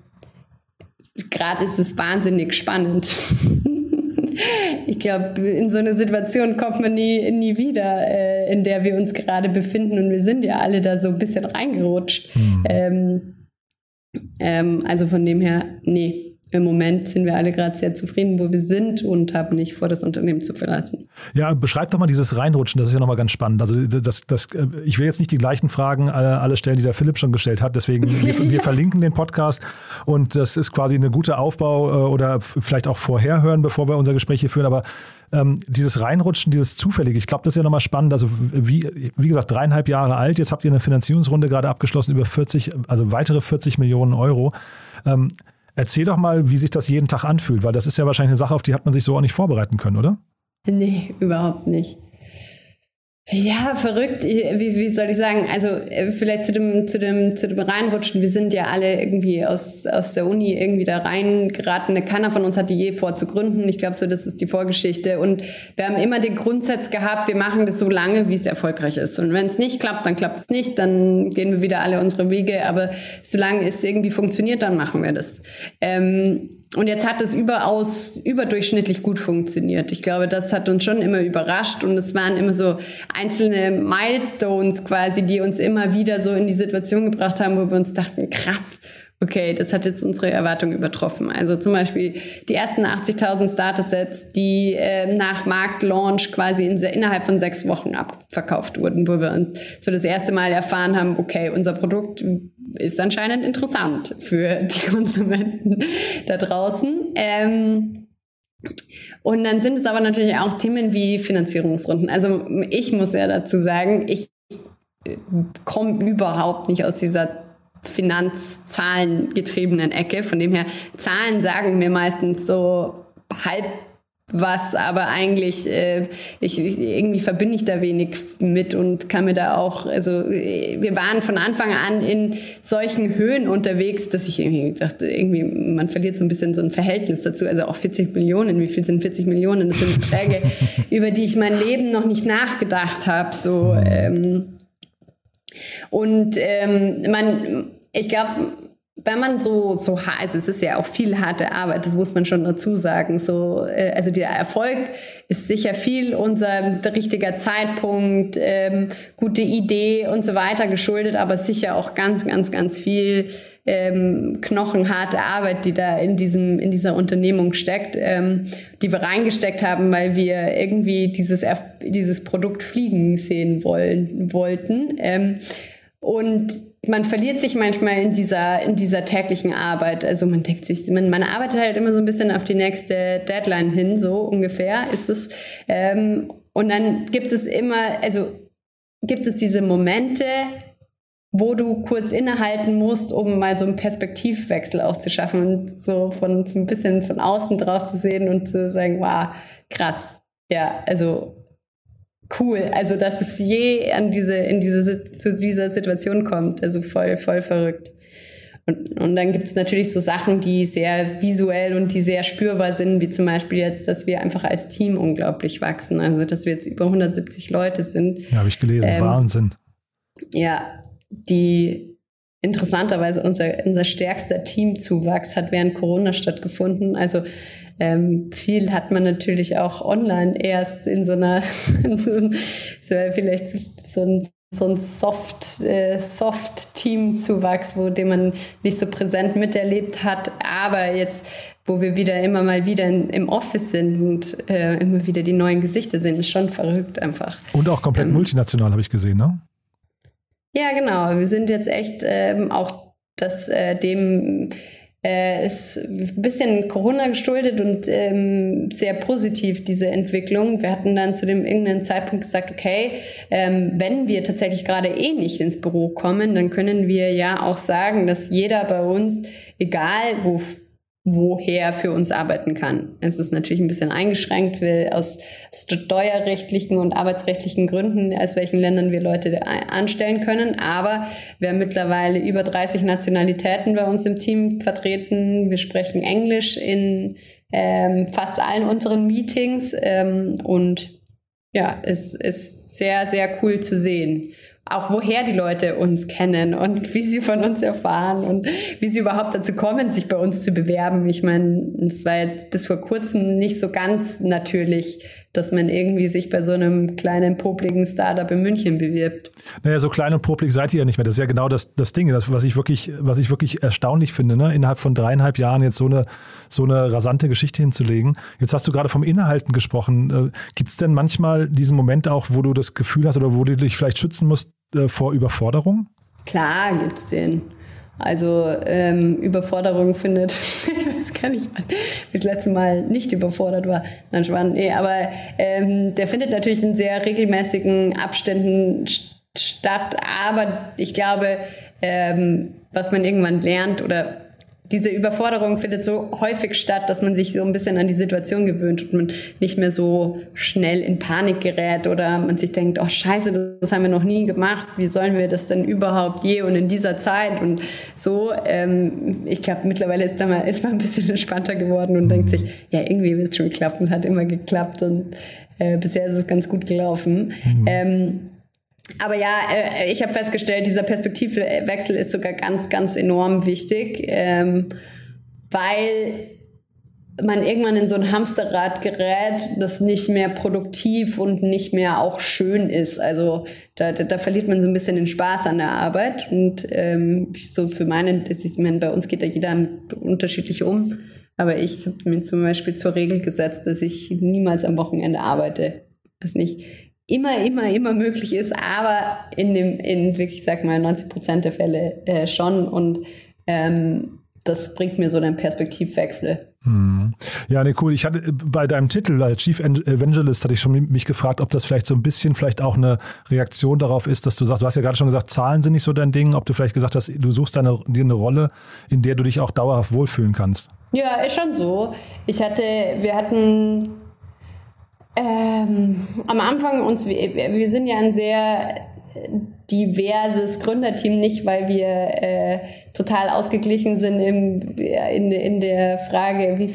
[SPEAKER 5] gerade ist es wahnsinnig spannend. ich glaube, in so eine Situation kommt man nie, nie wieder, äh, in der wir uns gerade befinden. Und wir sind ja alle da so ein bisschen reingerutscht. Mhm. Ähm, ähm, also von dem her, nee, im Moment sind wir alle gerade sehr zufrieden, wo wir sind und haben nicht vor, das Unternehmen zu verlassen.
[SPEAKER 2] Ja, beschreib doch mal dieses Reinrutschen, das ist ja nochmal ganz spannend. Also das, das, ich will jetzt nicht die gleichen Fragen alle, alle stellen, die der Philipp schon gestellt hat, deswegen wir, wir verlinken den Podcast und das ist quasi eine gute Aufbau äh, oder vielleicht auch vorherhören, bevor wir unser Gespräch hier führen, aber ähm, dieses Reinrutschen, dieses Zufällige, ich glaube, das ist ja nochmal spannend. Also wie, wie gesagt, dreieinhalb Jahre alt, jetzt habt ihr eine Finanzierungsrunde gerade abgeschlossen über 40, also weitere 40 Millionen Euro. Ähm, Erzähl doch mal, wie sich das jeden Tag anfühlt, weil das ist ja wahrscheinlich eine Sache, auf die hat man sich so auch nicht vorbereiten können, oder?
[SPEAKER 5] Nee, überhaupt nicht. Ja, verrückt. Wie, wie soll ich sagen? Also äh, vielleicht zu dem, zu dem, zu dem Reinrutschen. Wir sind ja alle irgendwie aus, aus der Uni irgendwie da reingeraten. Keiner von uns hatte je vor zu gründen. Ich glaube so, das ist die Vorgeschichte. Und wir haben immer den Grundsatz gehabt, wir machen das so lange, wie es erfolgreich ist. Und wenn es nicht klappt, dann klappt es nicht. Dann gehen wir wieder alle unsere Wege. Aber solange es irgendwie funktioniert, dann machen wir das. Ähm, und jetzt hat es überaus überdurchschnittlich gut funktioniert. Ich glaube, das hat uns schon immer überrascht und es waren immer so einzelne Milestones quasi, die uns immer wieder so in die Situation gebracht haben, wo wir uns dachten, krass, okay, das hat jetzt unsere Erwartung übertroffen. Also zum Beispiel die ersten 80.000 Starter-Sets, die äh, nach Marktlaunch quasi in, innerhalb von sechs Wochen abverkauft wurden, wo wir uns so das erste Mal erfahren haben, okay, unser Produkt ist anscheinend interessant für die Konsumenten da draußen. Ähm, und dann sind es aber natürlich auch Themen wie Finanzierungsrunden. Also ich muss ja dazu sagen, ich komme überhaupt nicht aus dieser Finanzzahlen getriebenen Ecke. Von dem her, Zahlen sagen mir meistens so halb was, aber eigentlich, äh, ich, ich, irgendwie verbinde ich da wenig mit und kann mir da auch, also wir waren von Anfang an in solchen Höhen unterwegs, dass ich irgendwie dachte, irgendwie, man verliert so ein bisschen so ein Verhältnis dazu. Also auch 40 Millionen, wie viel sind 40 Millionen? Das sind Beträge, über die ich mein Leben noch nicht nachgedacht habe. So, ähm, und ähm, man, ich glaube, wenn man so, so also es ist ja auch viel harte Arbeit, das muss man schon dazu sagen. So, äh, also der Erfolg ist sicher viel unser richtiger Zeitpunkt, ähm, gute Idee und so weiter geschuldet, aber sicher auch ganz, ganz, ganz viel ähm, knochenharte Arbeit, die da in diesem in dieser Unternehmung steckt, ähm, die wir reingesteckt haben, weil wir irgendwie dieses dieses Produkt fliegen sehen wollen wollten. Ähm, und man verliert sich manchmal in dieser, in dieser täglichen Arbeit. Also man denkt sich, man, man arbeitet halt immer so ein bisschen auf die nächste Deadline hin, so ungefähr ist es. Ähm, und dann gibt es immer, also gibt es diese Momente, wo du kurz innehalten musst, um mal so einen Perspektivwechsel auch zu schaffen und so von, von ein bisschen von außen drauf zu sehen und zu sagen, wow, krass. Ja, also cool. Also, dass es je an diese, in diese, zu dieser Situation kommt. Also voll, voll verrückt. Und, und dann gibt es natürlich so Sachen, die sehr visuell und die sehr spürbar sind, wie zum Beispiel jetzt, dass wir einfach als Team unglaublich wachsen. Also, dass wir jetzt über 170 Leute sind.
[SPEAKER 2] Ja, habe ich gelesen. Ähm, Wahnsinn.
[SPEAKER 5] Ja, die interessanterweise unser, unser stärkster Teamzuwachs hat während Corona stattgefunden. Also ähm, viel hat man natürlich auch online erst in so einer, so, vielleicht so ein, so ein Soft, äh, Soft-Team-Zuwachs, wo den man nicht so präsent miterlebt hat, aber jetzt, wo wir wieder immer mal wieder in, im Office sind und äh, immer wieder die neuen Gesichter sehen, ist schon verrückt einfach.
[SPEAKER 2] Und auch komplett ähm, multinational, habe ich gesehen, ne?
[SPEAKER 5] Ja, genau. Wir sind jetzt echt ähm, auch das äh, dem äh, ist ein bisschen Corona geschuldet und ähm, sehr positiv, diese Entwicklung. Wir hatten dann zu dem irgendeinen Zeitpunkt gesagt, okay, ähm, wenn wir tatsächlich gerade eh nicht ins Büro kommen, dann können wir ja auch sagen, dass jeder bei uns, egal wo woher für uns arbeiten kann. Es ist natürlich ein bisschen eingeschränkt, weil aus steuerrechtlichen und arbeitsrechtlichen Gründen, aus welchen Ländern wir Leute anstellen können. Aber wir haben mittlerweile über 30 Nationalitäten bei uns im Team vertreten. Wir sprechen Englisch in ähm, fast allen unseren Meetings ähm, und ja, es ist sehr, sehr cool zu sehen auch woher die Leute uns kennen und wie sie von uns erfahren und wie sie überhaupt dazu kommen, sich bei uns zu bewerben. Ich meine, es war jetzt bis vor kurzem nicht so ganz natürlich, dass man irgendwie sich bei so einem kleinen, popligen Startup in München bewirbt.
[SPEAKER 2] Naja, so klein und poplig seid ihr ja nicht mehr. Das ist ja genau das, das Ding, das, was ich wirklich, was ich wirklich erstaunlich finde, ne? innerhalb von dreieinhalb Jahren jetzt so eine, so eine rasante Geschichte hinzulegen. Jetzt hast du gerade vom Innehalten gesprochen. Äh, Gibt es denn manchmal diesen Moment auch, wo du das Gefühl hast oder wo du dich vielleicht schützen musst äh, vor Überforderung?
[SPEAKER 5] Klar gibt es den. Also ähm, Überforderung findet, nicht, wann ich das letzte Mal nicht überfordert war. Nein, spannend. Nee, aber ähm, der findet natürlich in sehr regelmäßigen Abständen statt. Aber ich glaube, ähm, was man irgendwann lernt oder diese Überforderung findet so häufig statt, dass man sich so ein bisschen an die Situation gewöhnt und man nicht mehr so schnell in Panik gerät oder man sich denkt, oh scheiße, das haben wir noch nie gemacht, wie sollen wir das denn überhaupt je und in dieser Zeit und so. Ähm, ich glaube, mittlerweile ist, da mal, ist man ein bisschen entspannter geworden und denkt sich, ja, irgendwie wird es schon klappen, hat immer geklappt und äh, bisher ist es ganz gut gelaufen. Mhm. Ähm, aber ja, äh, ich habe festgestellt, dieser Perspektivwechsel ist sogar ganz, ganz enorm wichtig, ähm, weil man irgendwann in so ein Hamsterrad gerät, das nicht mehr produktiv und nicht mehr auch schön ist. Also da, da, da verliert man so ein bisschen den Spaß an der Arbeit. Und ähm, so für meine, das ist, meine, bei uns geht da jeder unterschiedlich um. Aber ich habe mir zum Beispiel zur Regel gesetzt, dass ich niemals am Wochenende arbeite. Das nicht immer, immer, immer möglich ist, aber in dem, in wirklich, sag mal, 90 Prozent der Fälle äh, schon. Und ähm, das bringt mir so einen Perspektivwechsel.
[SPEAKER 2] Hm. Ja, nee, cool. Ich hatte bei deinem Titel als Chief Evangelist hatte ich schon mich gefragt, ob das vielleicht so ein bisschen vielleicht auch eine Reaktion darauf ist, dass du sagst, du hast ja gerade schon gesagt, Zahlen sind nicht so dein Ding, ob du vielleicht gesagt hast, du suchst deine, dir eine Rolle, in der du dich auch dauerhaft wohlfühlen kannst.
[SPEAKER 5] Ja, ist schon so. Ich hatte, wir hatten ähm, am Anfang uns, wir, wir sind ja ein sehr diverses Gründerteam, nicht weil wir äh, total ausgeglichen sind im, in, in der Frage, wie,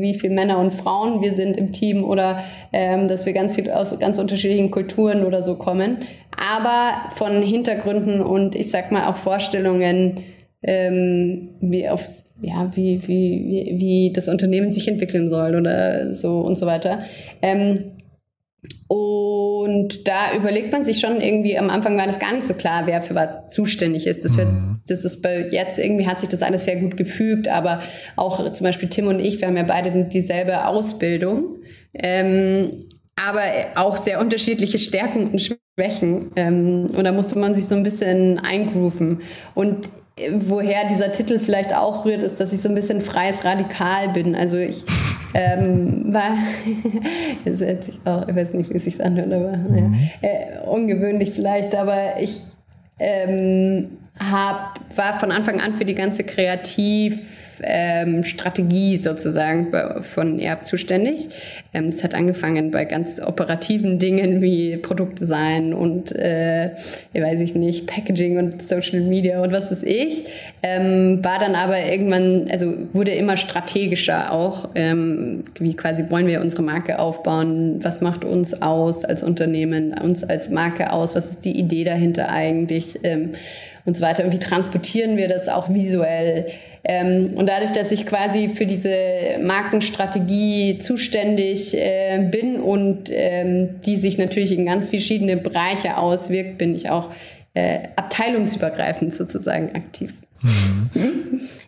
[SPEAKER 5] wie viele Männer und Frauen wir sind im Team oder ähm, dass wir ganz viel aus ganz unterschiedlichen Kulturen oder so kommen. Aber von Hintergründen und ich sag mal auch Vorstellungen ähm, wie auf ja, wie, wie, wie das Unternehmen sich entwickeln soll oder so und so weiter. Ähm, und da überlegt man sich schon irgendwie, am Anfang war das gar nicht so klar, wer für was zuständig ist. Das, wird, mhm. das ist bei jetzt irgendwie hat sich das alles sehr gut gefügt, aber auch zum Beispiel Tim und ich, wir haben ja beide dieselbe Ausbildung, ähm, aber auch sehr unterschiedliche Stärken und Schwächen. Ähm, und da musste man sich so ein bisschen eingrooven. Und woher dieser Titel vielleicht auch rührt, ist, dass ich so ein bisschen freies Radikal bin. Also ich ähm, war, das hört sich auch, ich weiß nicht, wie es sich anhört, aber mhm. ja, äh, ungewöhnlich vielleicht, aber ich ähm, hab, war von Anfang an für die ganze Kreativstrategie ähm, sozusagen von ERB zuständig. Ähm, das hat angefangen bei ganz operativen Dingen wie Produktdesign und, äh, weiß ich nicht, Packaging und Social Media und was weiß ich. Ähm, war dann aber irgendwann, also wurde immer strategischer auch. Ähm, wie quasi wollen wir unsere Marke aufbauen? Was macht uns aus als Unternehmen, uns als Marke aus? Was ist die Idee dahinter eigentlich? Ähm, und so weiter. Und wie transportieren wir das auch visuell? Ähm, und dadurch, dass ich quasi für diese Markenstrategie zuständig äh, bin und ähm, die sich natürlich in ganz verschiedene Bereiche auswirkt, bin ich auch äh, abteilungsübergreifend sozusagen aktiv.
[SPEAKER 2] Mhm.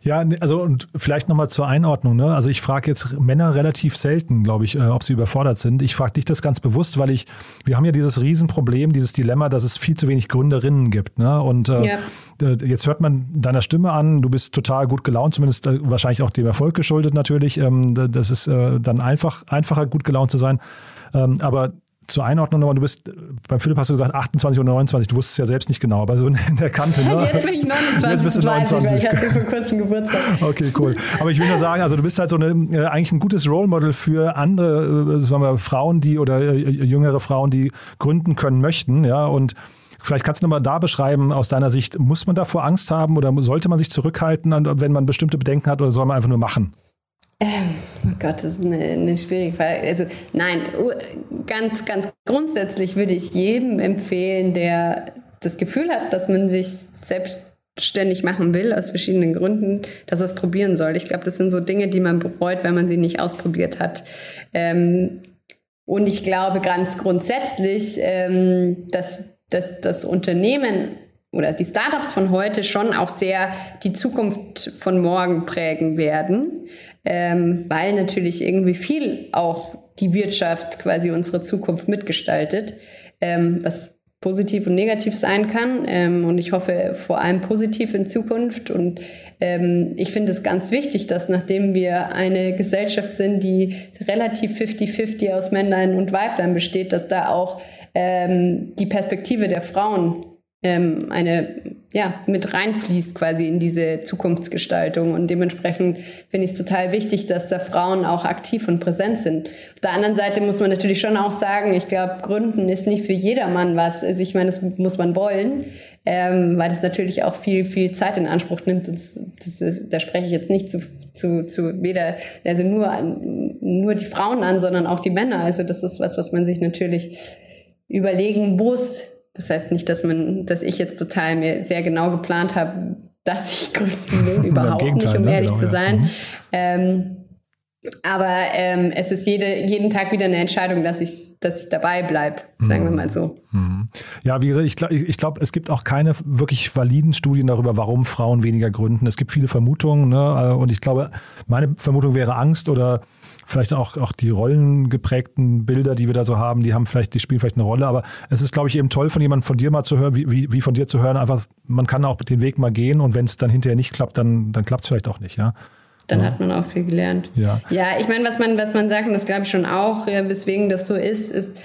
[SPEAKER 2] Ja, also und vielleicht nochmal zur Einordnung. Ne? Also ich frage jetzt Männer relativ selten, glaube ich, äh, ob sie überfordert sind. Ich frage dich das ganz bewusst, weil ich, wir haben ja dieses Riesenproblem, dieses Dilemma, dass es viel zu wenig Gründerinnen gibt. Ne? Und äh, ja. jetzt hört man deiner Stimme an, du bist total gut gelaunt, zumindest äh, wahrscheinlich auch dem Erfolg geschuldet natürlich. Ähm, das ist äh, dann einfach, einfacher, gut gelaunt zu sein. Ähm, aber zur Einordnung nochmal, du bist, beim Philipp hast du gesagt 28 oder 29, du wusstest es ja selbst nicht genau, aber so in der Kante.
[SPEAKER 5] Ne? Jetzt bin ich 29. Jetzt bist du 29. Ich hatte vor kurzem Geburtstag.
[SPEAKER 2] Okay, cool. Aber ich will nur sagen, also du bist halt so eine, äh, eigentlich ein gutes Role Model für andere, äh, sagen wir, Frauen, die oder äh, jüngere Frauen, die gründen können möchten, ja, und Vielleicht kannst du nochmal da beschreiben, aus deiner Sicht, muss man davor Angst haben oder sollte man sich zurückhalten, wenn man bestimmte Bedenken hat oder soll man einfach nur machen?
[SPEAKER 5] Ähm, oh Gott, das ist eine, eine schwierige Frage. Also nein, ganz, ganz grundsätzlich würde ich jedem empfehlen, der das Gefühl hat, dass man sich selbstständig machen will, aus verschiedenen Gründen, dass er es probieren soll. Ich glaube, das sind so Dinge, die man bereut, wenn man sie nicht ausprobiert hat. Ähm, und ich glaube ganz grundsätzlich, ähm, dass, dass das Unternehmen oder die Startups von heute schon auch sehr die Zukunft von morgen prägen werden ähm, weil natürlich irgendwie viel auch die Wirtschaft quasi unsere Zukunft mitgestaltet, ähm, was positiv und negativ sein kann. Ähm, und ich hoffe vor allem positiv in Zukunft. Und ähm, ich finde es ganz wichtig, dass nachdem wir eine Gesellschaft sind, die relativ 50-50 aus Männlein und Weiblein besteht, dass da auch ähm, die Perspektive der Frauen ähm, eine ja mit reinfließt quasi in diese Zukunftsgestaltung und dementsprechend finde ich es total wichtig, dass da Frauen auch aktiv und präsent sind. Auf der anderen Seite muss man natürlich schon auch sagen, ich glaube, Gründen ist nicht für jedermann was. Also ich meine, das muss man wollen, ähm, weil das natürlich auch viel viel Zeit in Anspruch nimmt. Das, das ist, da spreche ich jetzt nicht zu, zu, zu weder also nur an, nur die Frauen an, sondern auch die Männer. Also das ist was, was man sich natürlich überlegen muss, das heißt nicht, dass man, dass ich jetzt total mir sehr genau geplant habe, dass ich gründen will, überhaupt nicht, um ne? ehrlich genau, zu sein. Ja. Mhm. Ähm, aber ähm, es ist jede, jeden Tag wieder eine Entscheidung, dass ich, dass ich dabei bleibe, sagen mhm. wir mal so.
[SPEAKER 2] Mhm. Ja, wie gesagt, ich glaube, ich glaub, es gibt auch keine wirklich validen Studien darüber, warum Frauen weniger gründen. Es gibt viele Vermutungen ne? und ich glaube, meine Vermutung wäre Angst oder vielleicht auch, auch die rollengeprägten Bilder, die wir da so haben, die haben vielleicht, die spielen vielleicht eine Rolle, aber es ist, glaube ich, eben toll, von jemandem von dir mal zu hören, wie, wie, wie von dir zu hören, einfach, man kann auch den Weg mal gehen und wenn es dann hinterher nicht klappt, dann, dann klappt es vielleicht auch nicht, ja.
[SPEAKER 5] Dann ja. hat man auch viel gelernt. Ja, ja ich meine, was man, was man sagt, und das glaube ich schon auch, ja, weswegen das so ist, ist,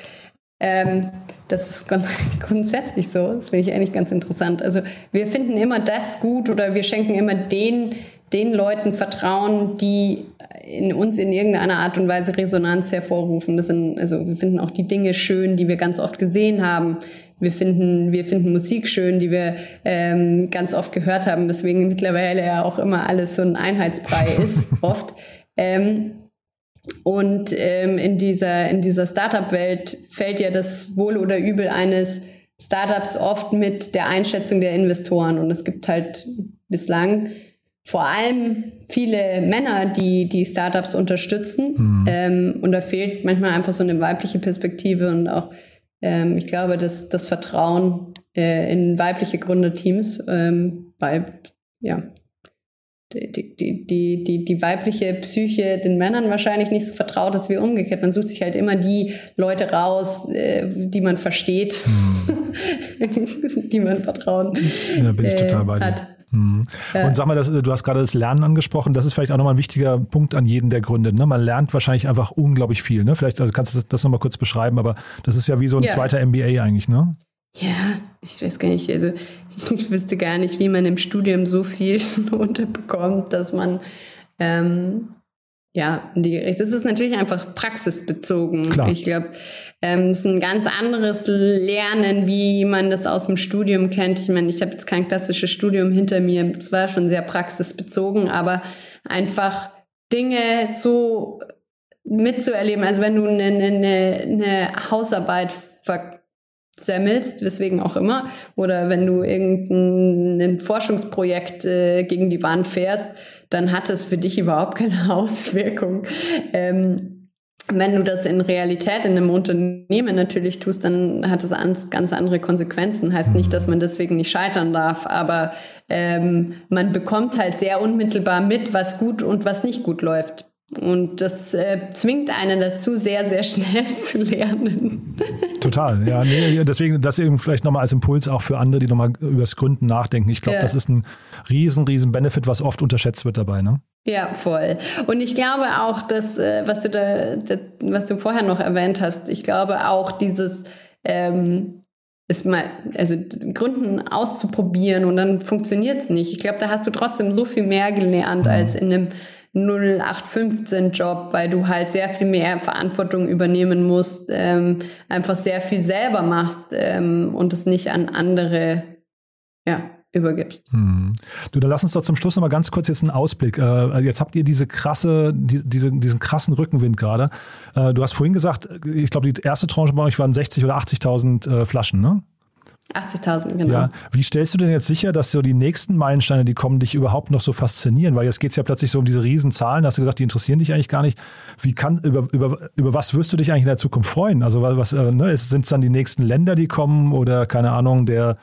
[SPEAKER 5] ähm, das ist grundsätzlich so. Das finde ich eigentlich ganz interessant. Also wir finden immer das gut oder wir schenken immer den, den Leuten Vertrauen, die in uns in irgendeiner Art und Weise Resonanz hervorrufen. Das sind, also wir finden auch die Dinge schön, die wir ganz oft gesehen haben. Wir finden, wir finden Musik schön, die wir ähm, ganz oft gehört haben, weswegen mittlerweile ja auch immer alles so ein Einheitsbrei ist, oft. Ähm, und ähm, in dieser, in dieser Startup-Welt fällt ja das Wohl oder Übel eines Startups oft mit der Einschätzung der Investoren. Und es gibt halt bislang vor allem viele Männer, die die Startups unterstützen. Mhm. Ähm, und da fehlt manchmal einfach so eine weibliche Perspektive und auch, ähm, ich glaube, das, das Vertrauen äh, in weibliche Gründerteams, ähm, weil, ja, die, die, die, die, die weibliche Psyche den Männern wahrscheinlich nicht so vertraut ist wie umgekehrt. Man sucht sich halt immer die Leute raus, äh, die man versteht, hm. die man Vertrauen
[SPEAKER 2] ja, bin ich total bei dir. hat. Mhm. Und sag mal, das, du hast gerade das Lernen angesprochen. Das ist vielleicht auch nochmal ein wichtiger Punkt an jeden der Gründe. Ne? Man lernt wahrscheinlich einfach unglaublich viel. Ne? Vielleicht also kannst du das nochmal kurz beschreiben, aber das ist ja wie so ein ja. zweiter MBA eigentlich, ne?
[SPEAKER 5] Ja, ich weiß gar nicht. Also ich wüsste gar nicht, wie man im Studium so viel unterbekommt, dass man ähm, ja, die, das ist natürlich einfach praxisbezogen. Klar. Ich glaube, ähm, es ist ein ganz anderes Lernen, wie man das aus dem Studium kennt. Ich meine, ich habe jetzt kein klassisches Studium hinter mir. Es war schon sehr praxisbezogen, aber einfach Dinge so mitzuerleben. Also wenn du eine, eine, eine Hausarbeit semmelst, weswegen auch immer, oder wenn du irgendein Forschungsprojekt äh, gegen die Wand fährst, dann hat es für dich überhaupt keine Auswirkung. Ähm, wenn du das in Realität in einem Unternehmen natürlich tust, dann hat es ganz andere Konsequenzen. Heißt nicht, dass man deswegen nicht scheitern darf, aber ähm, man bekommt halt sehr unmittelbar mit, was gut und was nicht gut läuft. Und das äh, zwingt einen dazu, sehr, sehr schnell zu lernen.
[SPEAKER 2] Total, ja. Nee, deswegen das eben vielleicht nochmal als Impuls auch für andere, die nochmal über das Gründen nachdenken. Ich glaube, ja. das ist ein riesen, riesen Benefit, was oft unterschätzt wird dabei. Ne?
[SPEAKER 5] Ja, voll. Und ich glaube auch, dass, äh, was du da, was du vorher noch erwähnt hast, ich glaube auch dieses, ähm, ist mal, also Gründen auszuprobieren und dann funktioniert es nicht. Ich glaube, da hast du trotzdem so viel mehr gelernt mhm. als in einem 0815-Job, weil du halt sehr viel mehr Verantwortung übernehmen musst, ähm, einfach sehr viel selber machst ähm, und es nicht an andere ja, übergibst. Hm.
[SPEAKER 2] Du, dann lass uns doch zum Schluss noch mal ganz kurz jetzt einen Ausblick. Äh, jetzt habt ihr diese krasse, die, diese, diesen krassen Rückenwind gerade. Äh, du hast vorhin gesagt, ich glaube, die erste Tranche bei euch waren 60 oder 80.000 äh, Flaschen, ne?
[SPEAKER 5] 80.000, genau. Ja.
[SPEAKER 2] Wie stellst du denn jetzt sicher, dass so die nächsten Meilensteine, die kommen, dich überhaupt noch so faszinieren? Weil jetzt geht es ja plötzlich so um diese Riesenzahlen, hast du gesagt, die interessieren dich eigentlich gar nicht. Wie kann, über, über, über was wirst du dich eigentlich in der Zukunft freuen? Also was, äh, ne, sind es dann die nächsten Länder, die kommen oder keine Ahnung, der,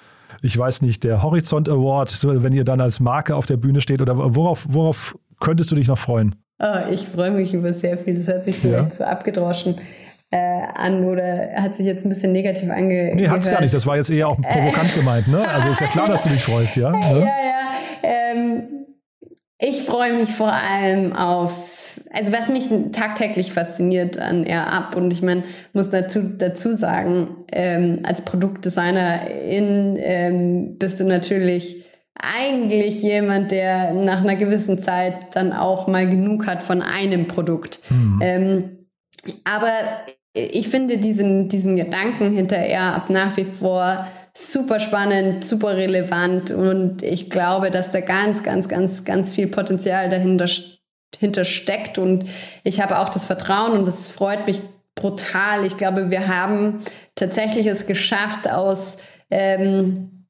[SPEAKER 2] ich weiß nicht, der Horizont Award, wenn ihr dann als Marke auf der Bühne steht oder worauf, worauf könntest du dich noch freuen?
[SPEAKER 5] Oh, ich freue mich über sehr viel. Das hat sich vielleicht ja. so abgedroschen an oder hat sich jetzt ein bisschen negativ angehört?
[SPEAKER 2] Nee, hat es gar nicht. Das war jetzt eher auch provokant gemeint. Ne? Also ist ja klar, dass du dich freust, ja?
[SPEAKER 5] Ja, ja. Ähm, ich freue mich vor allem auf, also was mich tagtäglich fasziniert an AirUp und ich meine, muss dazu, dazu sagen, ähm, als Produktdesignerin ähm, bist du natürlich eigentlich jemand, der nach einer gewissen Zeit dann auch mal genug hat von einem Produkt. Mhm. Ähm, aber ich finde diesen, diesen Gedanken hinterher ab nach wie vor super spannend, super relevant und ich glaube, dass da ganz, ganz, ganz, ganz viel Potenzial dahinter hinter steckt und ich habe auch das Vertrauen und das freut mich brutal. Ich glaube, wir haben tatsächlich es geschafft, aus ähm,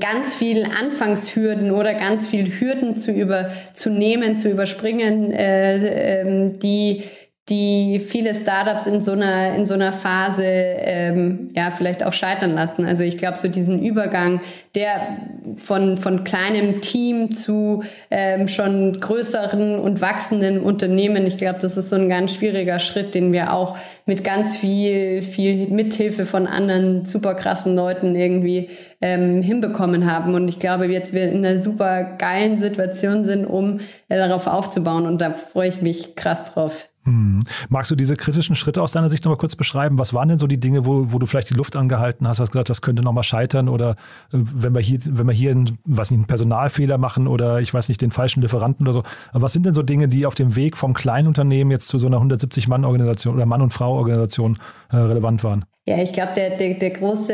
[SPEAKER 5] ganz vielen Anfangshürden oder ganz viel Hürden zu überzunehmen, zu überspringen, äh, ähm, die die viele Startups in so einer, in so einer Phase ähm, ja vielleicht auch scheitern lassen. Also ich glaube, so diesen Übergang, der von, von kleinem Team zu ähm, schon größeren und wachsenden Unternehmen, ich glaube, das ist so ein ganz schwieriger Schritt, den wir auch mit ganz viel, viel Mithilfe von anderen super krassen Leuten irgendwie ähm, hinbekommen haben. Und ich glaube, jetzt wir in einer super geilen Situation sind, um äh, darauf aufzubauen. Und da freue ich mich krass drauf.
[SPEAKER 2] Hm. Magst du diese kritischen Schritte aus deiner Sicht nochmal kurz beschreiben? Was waren denn so die Dinge, wo, wo du vielleicht die Luft angehalten hast, hast gesagt, das könnte nochmal scheitern oder äh, wenn wir hier, wenn wir hier einen, was nicht, einen Personalfehler machen oder ich weiß nicht, den falschen Lieferanten oder so. Aber was sind denn so Dinge, die auf dem Weg vom kleinen Unternehmen jetzt zu so einer 170-Mann-Organisation oder Mann- und Frau-Organisation äh, relevant waren?
[SPEAKER 5] Ja, ich glaube, der, der, der, große,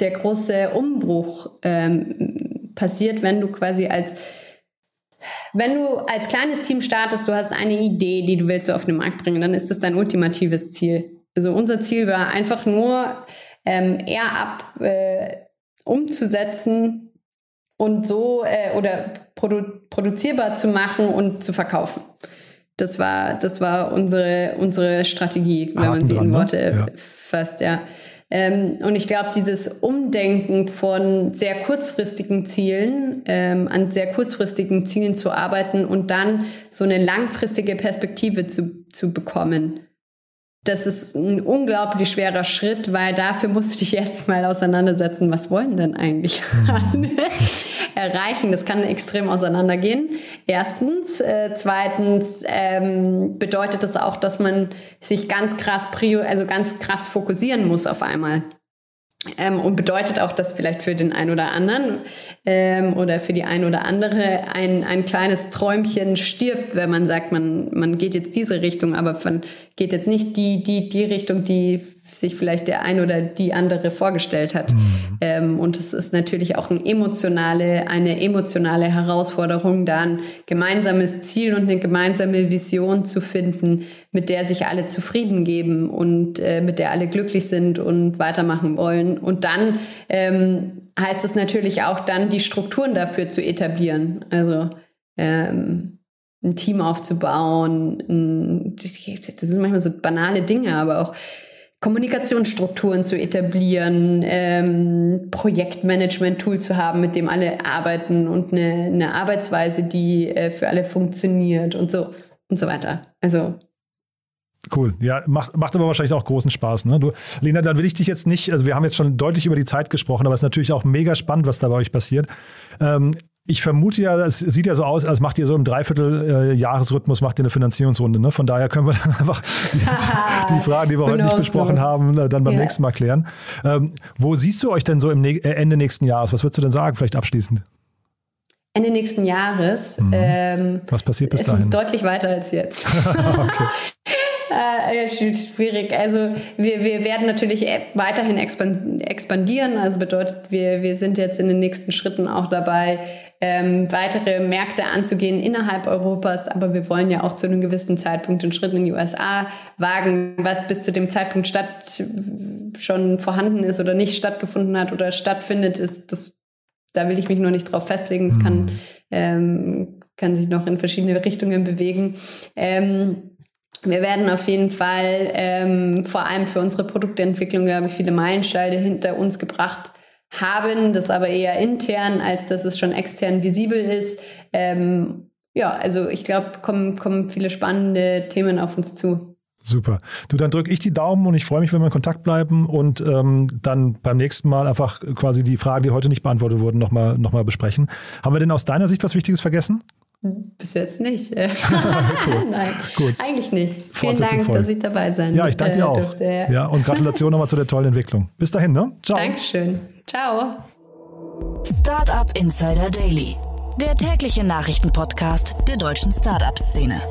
[SPEAKER 5] der große Umbruch ähm, passiert, wenn du quasi als wenn du als kleines Team startest, du hast eine Idee, die du willst so auf den Markt bringen, dann ist das dein ultimatives Ziel. Also unser Ziel war einfach nur, ähm, eher ab äh, umzusetzen und so äh, oder produ produzierbar zu machen und zu verkaufen. Das war, das war unsere, unsere Strategie, wenn Haken man sie dran, in ne? Worte ne? ja. fasst, ja. Ähm, und ich glaube, dieses Umdenken von sehr kurzfristigen Zielen, ähm, an sehr kurzfristigen Zielen zu arbeiten und dann so eine langfristige Perspektive zu, zu bekommen, das ist ein unglaublich schwerer Schritt, weil dafür musst du dich erstmal auseinandersetzen, was wollen denn eigentlich mhm. erreichen. Das kann extrem auseinandergehen. Erstens. Äh, zweitens ähm, bedeutet das auch, dass man sich ganz krass, also ganz krass fokussieren muss auf einmal. Ähm, und bedeutet auch, dass vielleicht für den einen oder anderen ähm, oder für die ein oder andere ein, ein kleines Träumchen stirbt, wenn man sagt, man, man geht jetzt diese Richtung, aber man geht jetzt nicht die, die, die Richtung, die sich vielleicht der ein oder die andere vorgestellt hat. Mhm. Ähm, und es ist natürlich auch eine emotionale, eine emotionale Herausforderung, da ein gemeinsames Ziel und eine gemeinsame Vision zu finden, mit der sich alle zufrieden geben und äh, mit der alle glücklich sind und weitermachen wollen. Und dann ähm, heißt es natürlich auch dann, die Strukturen dafür zu etablieren. Also ähm, ein Team aufzubauen. Ein, das sind manchmal so banale Dinge, aber auch Kommunikationsstrukturen zu etablieren, ähm, Projektmanagement-Tool zu haben, mit dem alle arbeiten und eine, eine Arbeitsweise, die äh, für alle funktioniert und so und so weiter. Also
[SPEAKER 2] Cool. Ja, macht, macht aber wahrscheinlich auch großen Spaß. Ne? Du, Lena, dann will ich dich jetzt nicht, also wir haben jetzt schon deutlich über die Zeit gesprochen, aber es ist natürlich auch mega spannend, was da bei euch passiert. Ähm, ich vermute ja, es sieht ja so aus, als macht ihr so im Dreiviertel-Jahresrhythmus, macht ihr eine Finanzierungsrunde. Ne? Von daher können wir dann einfach die, die Fragen, die wir heute nicht besprochen haben, äh, dann beim ja. nächsten Mal klären. Ähm, wo siehst du euch denn so im äh, Ende nächsten Jahres? Was würdest du denn sagen, vielleicht abschließend?
[SPEAKER 5] Ende nächsten Jahres.
[SPEAKER 2] Mhm. Ähm, Was passiert bis dahin?
[SPEAKER 5] Deutlich weiter als jetzt. okay. Äh, schwierig. Also wir, wir werden natürlich e- weiterhin expandieren. Also bedeutet, wir, wir sind jetzt in den nächsten Schritten auch dabei, ähm, weitere Märkte anzugehen innerhalb Europas. Aber wir wollen ja auch zu einem gewissen Zeitpunkt den Schritt in die USA wagen, was bis zu dem Zeitpunkt statt schon vorhanden ist oder nicht stattgefunden hat oder stattfindet, ist das, da will ich mich nur nicht drauf festlegen. Es kann, mhm. ähm, kann sich noch in verschiedene Richtungen bewegen. Ähm, wir werden auf jeden Fall ähm, vor allem für unsere Produktentwicklung, glaube ich, viele Meilensteine hinter uns gebracht haben, das aber eher intern, als dass es schon extern visibel ist. Ähm, ja, also ich glaube, kommen, kommen viele spannende Themen auf uns zu.
[SPEAKER 2] Super. Du, dann drücke ich die Daumen und ich freue mich, wenn wir in Kontakt bleiben und ähm, dann beim nächsten Mal einfach quasi die Fragen, die heute nicht beantwortet wurden, nochmal noch mal besprechen. Haben wir denn aus deiner Sicht was Wichtiges vergessen?
[SPEAKER 5] Bis jetzt nicht. cool. Nein, Gut. eigentlich nicht. Vielen Dank,
[SPEAKER 2] voll.
[SPEAKER 5] dass ich dabei sein
[SPEAKER 2] Ja, ich danke dir äh, auch. Durfte, ja. ja. und Gratulation nochmal zu der tollen Entwicklung. Bis dahin, ne?
[SPEAKER 5] Ciao. Dankeschön. Ciao.
[SPEAKER 1] Startup Insider Daily, der tägliche Nachrichtenpodcast der deutschen Startup-Szene.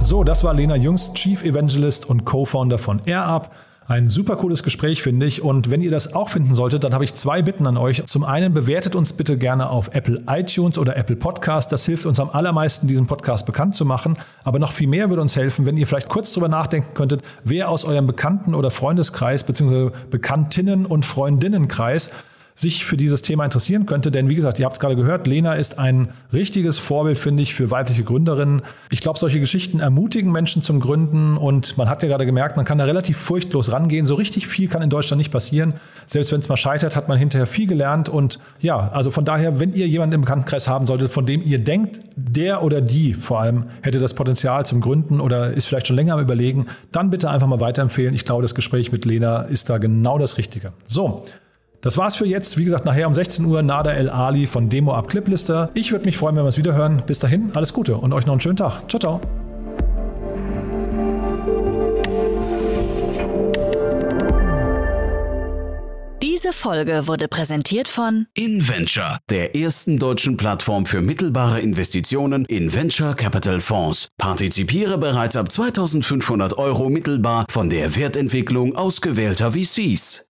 [SPEAKER 2] So, das war Lena Jüngst, Chief Evangelist und Co-Founder von AirUp. Ein super cooles Gespräch, finde ich. Und wenn ihr das auch finden solltet, dann habe ich zwei Bitten an euch. Zum einen bewertet uns bitte gerne auf Apple iTunes oder Apple Podcast. Das hilft uns am allermeisten, diesen Podcast bekannt zu machen. Aber noch viel mehr würde uns helfen, wenn ihr vielleicht kurz darüber nachdenken könntet, wer aus eurem Bekannten- oder Freundeskreis bzw. Bekanntinnen- und Freundinnenkreis sich für dieses Thema interessieren könnte. Denn wie gesagt, ihr habt es gerade gehört, Lena ist ein richtiges Vorbild, finde ich, für weibliche Gründerinnen. Ich glaube, solche Geschichten ermutigen Menschen zum Gründen und man hat ja gerade gemerkt, man kann da relativ furchtlos rangehen. So richtig viel kann in Deutschland nicht passieren. Selbst wenn es mal scheitert, hat man hinterher viel gelernt und ja, also von daher, wenn ihr jemanden im Bekanntenkreis haben solltet, von dem ihr denkt, der oder die vor allem hätte das Potenzial zum Gründen oder ist vielleicht schon länger am Überlegen, dann bitte einfach mal weiterempfehlen. Ich glaube, das Gespräch mit Lena ist da genau das Richtige. So, das war's für jetzt. Wie gesagt, nachher um 16 Uhr Nada El Ali von Demo Up Cliplister. Ich würde mich freuen, wenn wir es wieder hören. Bis dahin, alles Gute und euch noch einen schönen Tag. Ciao, ciao.
[SPEAKER 1] Diese Folge wurde präsentiert von
[SPEAKER 3] InVenture, der ersten deutschen Plattform für mittelbare Investitionen in Venture Capital Fonds. Partizipiere bereits ab 2500 Euro mittelbar von der Wertentwicklung ausgewählter VCs.